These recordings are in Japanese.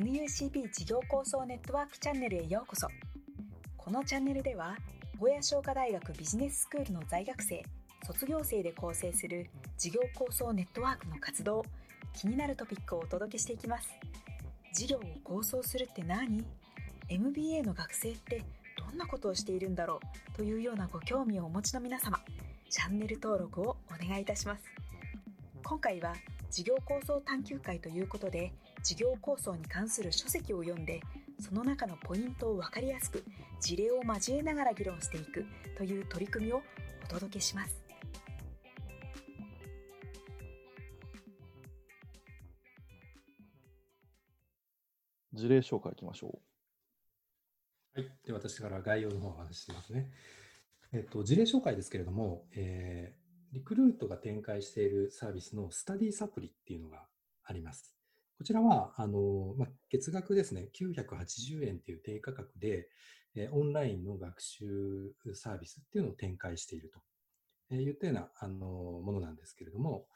NUCB 事業構想ネットワークチャンネルへようこそ。このチャンネルでは小屋商科大学ビジネススクールの在学生卒業生で構成する事業構想ネットワークの活動気になるトピックをお届けしていきます。事業を構想するって何？MBA の学生ってどんなことをしているんだろう？というようなご興味をお持ちの皆様チャンネル登録をお願いいたします。今回は事業構想探究会ということで事業構想に関する書籍を読んでその中のポイントを分かりやすく事例を交えながら議論していくという取り組みをお届けします事例紹介いきましょう。はい。で、私から概要の方をお話ししますね。えっと、事例紹介ですけれども、えー、リクルートが展開しているサービスのスタディサプリっていうのがあります。こちらは、あの、ま、月額ですね、980円っていう低価格で、えー、オンラインの学習サービスっていうのを展開していると、えー、いったような、あの、ものなんですけれども、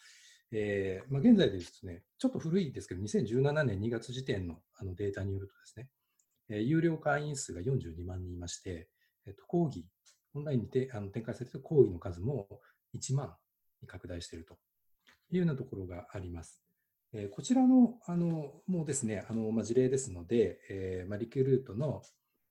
えーま、現在でですね、ちょっと古いですけど、2017年2月時点のあのデータによるとですね、えー、有料会員数が42万人いまして、えっと、講義、オンラインにてあの展開されている講義の数も1万に拡大しているというようなところがあります。え、こちらの、あの、もうですね、あの、まあ、事例ですので、えーまあ、リクルートの、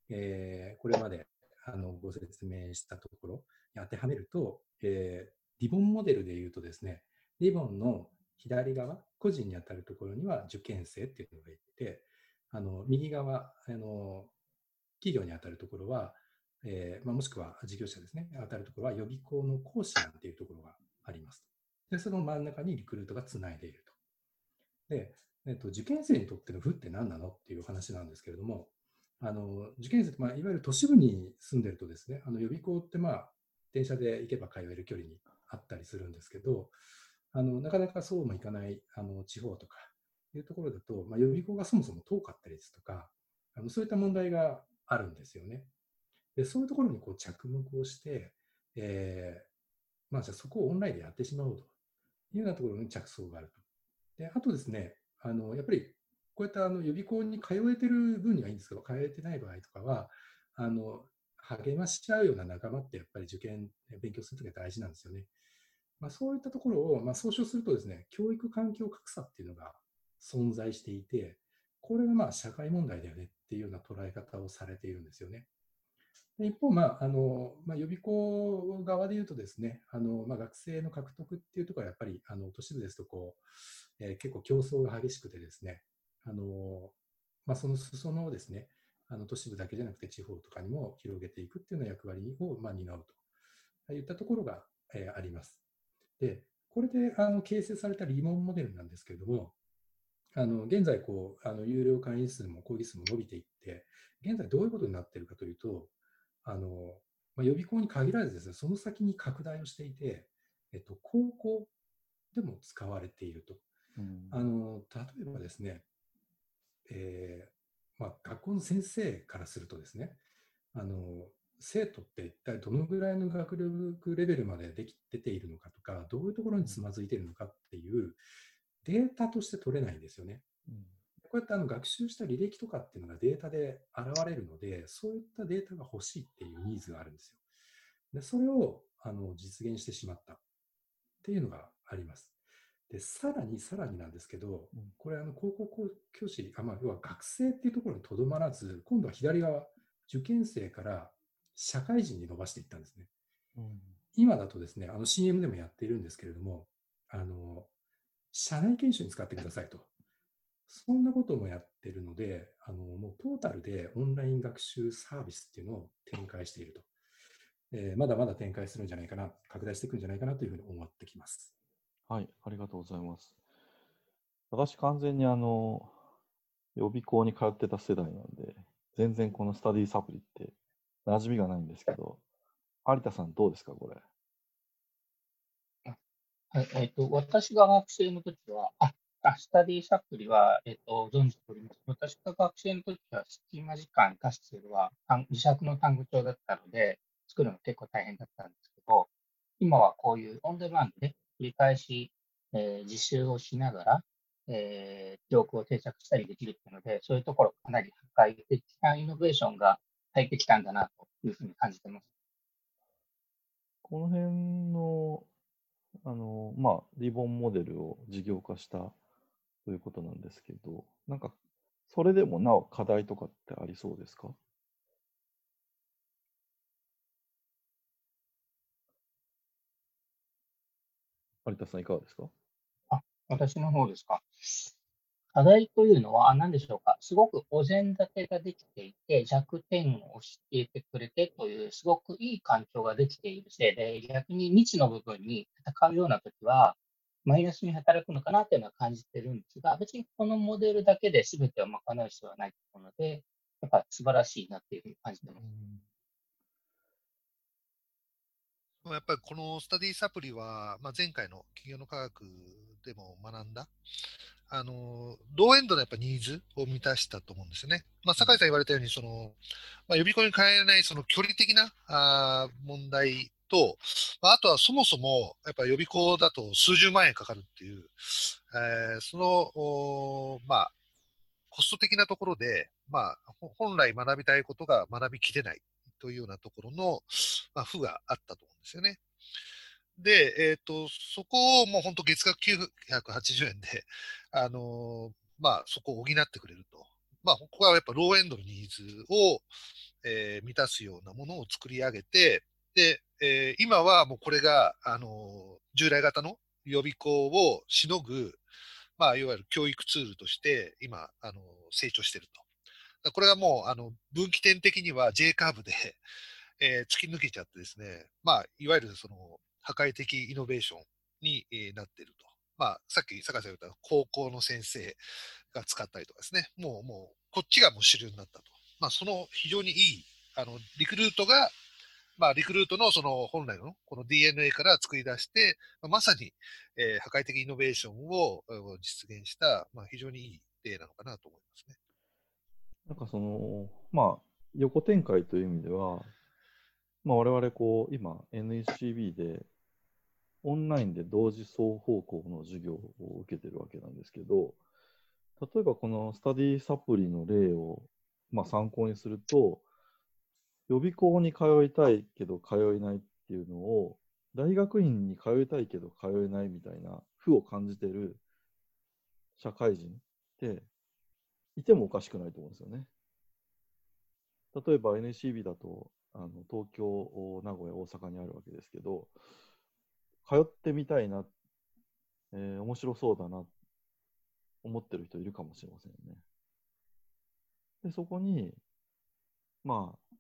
えー、これまであのご説明したところに当てはめると、えー、リボンモデルでいうとですね、リボンの左側、個人に当たるところには受験生っていうのがいて、あの右側あの、企業に当たるところは、えまあ、もしくは事業者ですね、当たるところは予備校の講師なんていうところがあります。で、その真ん中にリクルートがつないでいると。で、えっと、受験生にとっての負って何なの？っていう話なんですけれども、あの受験生って、まあ、いわゆる都市部に住んでるとですね、あの予備校って、まあ、電車で行けば通える距離にあったりするんですけど、あのなかなかそうもいかないあの地方とかいうところだと、まあ、予備校がそもそも遠かったりですとか、あのそういった問題があるんですよね。でそういうところにこう着目をして、えーまあ、じゃあそこをオンラインでやってしまおうというようなところに着想があると。であとですね、あのやっぱりこういったあの予備校に通えてる分にはいいんですけど、通えてない場合とかは、あの励ましちゃうような仲間ってやっぱり受験、勉強するときは大事なんですよね。まあ、そういったところを、まあ、総称するとですね、教育環境格差っていうのが存在していて、これがまあ社会問題だよねっていうような捉え方をされているんですよね。で一方、まああのまあ、予備校側でいうとですね、あのまあ、学生の獲得っていうところはやっぱりあの都市部ですとこう、えー、結構競争が激しくてですね、あのまあ、その裾野をですね、あの都市部だけじゃなくて地方とかにも広げていくっていうような役割をまあ担うといったところが、えー、あります。で、これであの形成されたリモンモデルなんですけれども、あの現在こう、あの有料会員数も講義数も伸びていって、現在どういうことになっているかというと、あのまあ、予備校に限らずですね、その先に拡大をしていて、えっと、高校でも使われていると。うん、あの例えばですね、えーまあ、学校の先生からするとですね、あの生徒って一体どのぐらいの学力レベルまででき出ているのかとか、どういうところにつまずいているのかっていうデータとして取れないんですよね。うん、こうやってあの学習した履歴とかっていうのがデータで現れるので、そういったデータが欲しいっていうニーズがあるんですよ。でそれをあの実現してしまったっていうのがあります。でさらにさらになんですけど、これあの高校教師、あまあ、要は学生っていうところにとどまらず、今度は左側、受験生から社会人に伸ばしていったんですね。うん、今だとですね、あの CM でもやっているんですけれども、あの、社内研修に使ってくださいと。そんなこともやってるので、あの、もうトータルでオンライン学習サービスっていうのを展開していると。えー、まだまだ展開するんじゃないかな、拡大していくんじゃないかなというふうに思ってきます。はい、ありがとうございます。私、完全にあの、予備校に通ってた世代なんで、全然このスタディサプリって馴染みがないんですけど、有田さんどうですか、これ？はい、えっ、ー、と、私が学生の時は、あ、あスタディサプリは、えっ、と、存じております。私が学生の時は、隙間時間活するは、自作の単語帳だったので、作るの結構大変だったんですけど、今はこういうオンデマンドで繰り返し、えー、実習をしながら、えー、記憶を定着したりできるっていうので、そういうところかなり破壊的なイノベーションが入ってきたんだなというふうに感じてます。この辺の、あの、まあ、リボンモデルを事業化したということなんですけど、なんか、それでもなお課題とかってありそうですか？有田さん、いかがですか？あ、私の方ですか。課題というのは何でしょうか。すごくお膳立てができていて、弱点を教えてくれてという、すごくいい環境ができているせいで、逆に未知の部分に戦うようなときは、マイナスに働くのかなというのは感じてるんですが、別にこのモデルだけで全てを賄う必要はないと思うので、やっぱ素晴らしいなっていうふうに感じてます。やっぱりこのスタディサプリは、まあ、前回の企業の科学でも学んだ、あの、ローエンドのやっぱニーズを満たしたと思うんですよね。まあ、酒井さん言われたように、その、まあ、予備校に変えないその距離的なあ問題と、まあ、あとはそもそも、やっぱ予備校だと数十万円かかるっていう、えー、その、まあ、コスト的なところで、まあ、本来学びたいことが学びきれないというようなところの、まあ、負があったと思うんですよね。で、えっ、ー、と、そこをもう本当月額980円で、あのー、まあ、そこを補ってくれると。まあ、ここはやっぱローエンドのニーズを、えー、満たすようなものを作り上げて、で、えー、今はもうこれが、あの従来型の予備校をしのぐ、まあ、いわゆる教育ツールとして、今、あの成長していると。これがもう、あの、分岐点的には J カーブで、えー、突き抜けちゃってですね、まあ、いわゆるその、破壊的イノベーションに、えー、なっていると。まあ、さっき坂井さんが言った高校の先生が使ったりとかですね、もう、もう、こっちがもう主流になったと。まあ、その非常にいい、あの、リクルートが、まあ、リクルートのその本来のこの DNA から作り出して、ま、さに、えー、破壊的イノベーションを実現した、まあ、非常にいい例なのかなと思いますね。なんかその、まあ、横展開という意味では、まあ、我々こう、今、NECB で、オンラインで同時双方向の授業を受けてるわけなんですけど、例えばこのスタディサプリの例を、まあ、参考にすると、予備校に通いたいけど通えないっていうのを、大学院に通いたいけど通えないみたいな負を感じてる社会人っていてもおかしくないと思うんですよね。例えば NCB だと、あの東京、名古屋、大阪にあるわけですけど、通ってみたいな、えー、面白そうだな、思ってる人いるかもしれませんよね。で、そこに、まあ、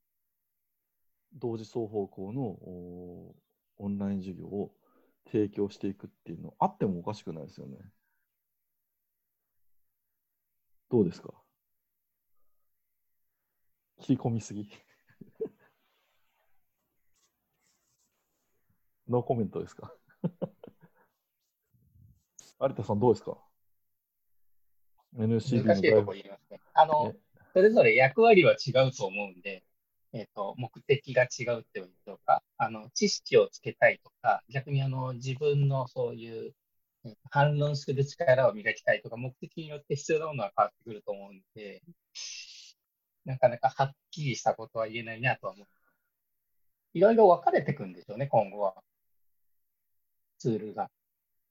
同時双方向のオンライン授業を提供していくっていうのあってもおかしくないですよね。どうですか？切り込みすぎ？ノーコメントですか？有田さんどうですか ?NCB 難しいとこ言いますね。あの、それぞれ役割は違うと思うんで、えっ、ー、と、目的が違うっていうとか、あの、知識をつけたいとか、逆にあの、自分のそういう、反論する力を磨きたいとか、目的によって必要なものは変わってくると思うんで、なかなかはっきりしたことは言えないなとは思う。いろいろ分かれていくんでしょうね、今後は。ツールが。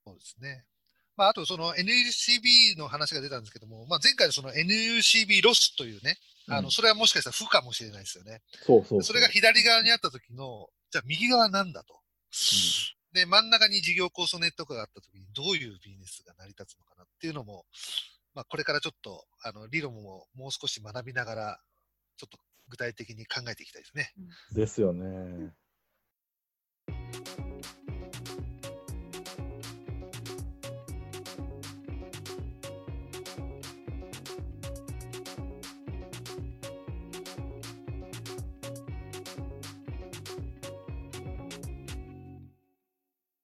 そうですね。まあ、あと、その NUCB の話が出たんですけども、まあ、前回のその NUCB ロスというね、あの、それはもしかしたら負かもしれないですよね。そうそうそれが左側にあった時の、じゃあ右側なんだと。うん、で、真ん中に事業構想ネットがあった時にどういうビジネスが成り立つのかなっていうのも、まあ、これからちょっと、あの、理論ももう少し学びながら、ちょっと具体的に考えていきたいですね。ですよね。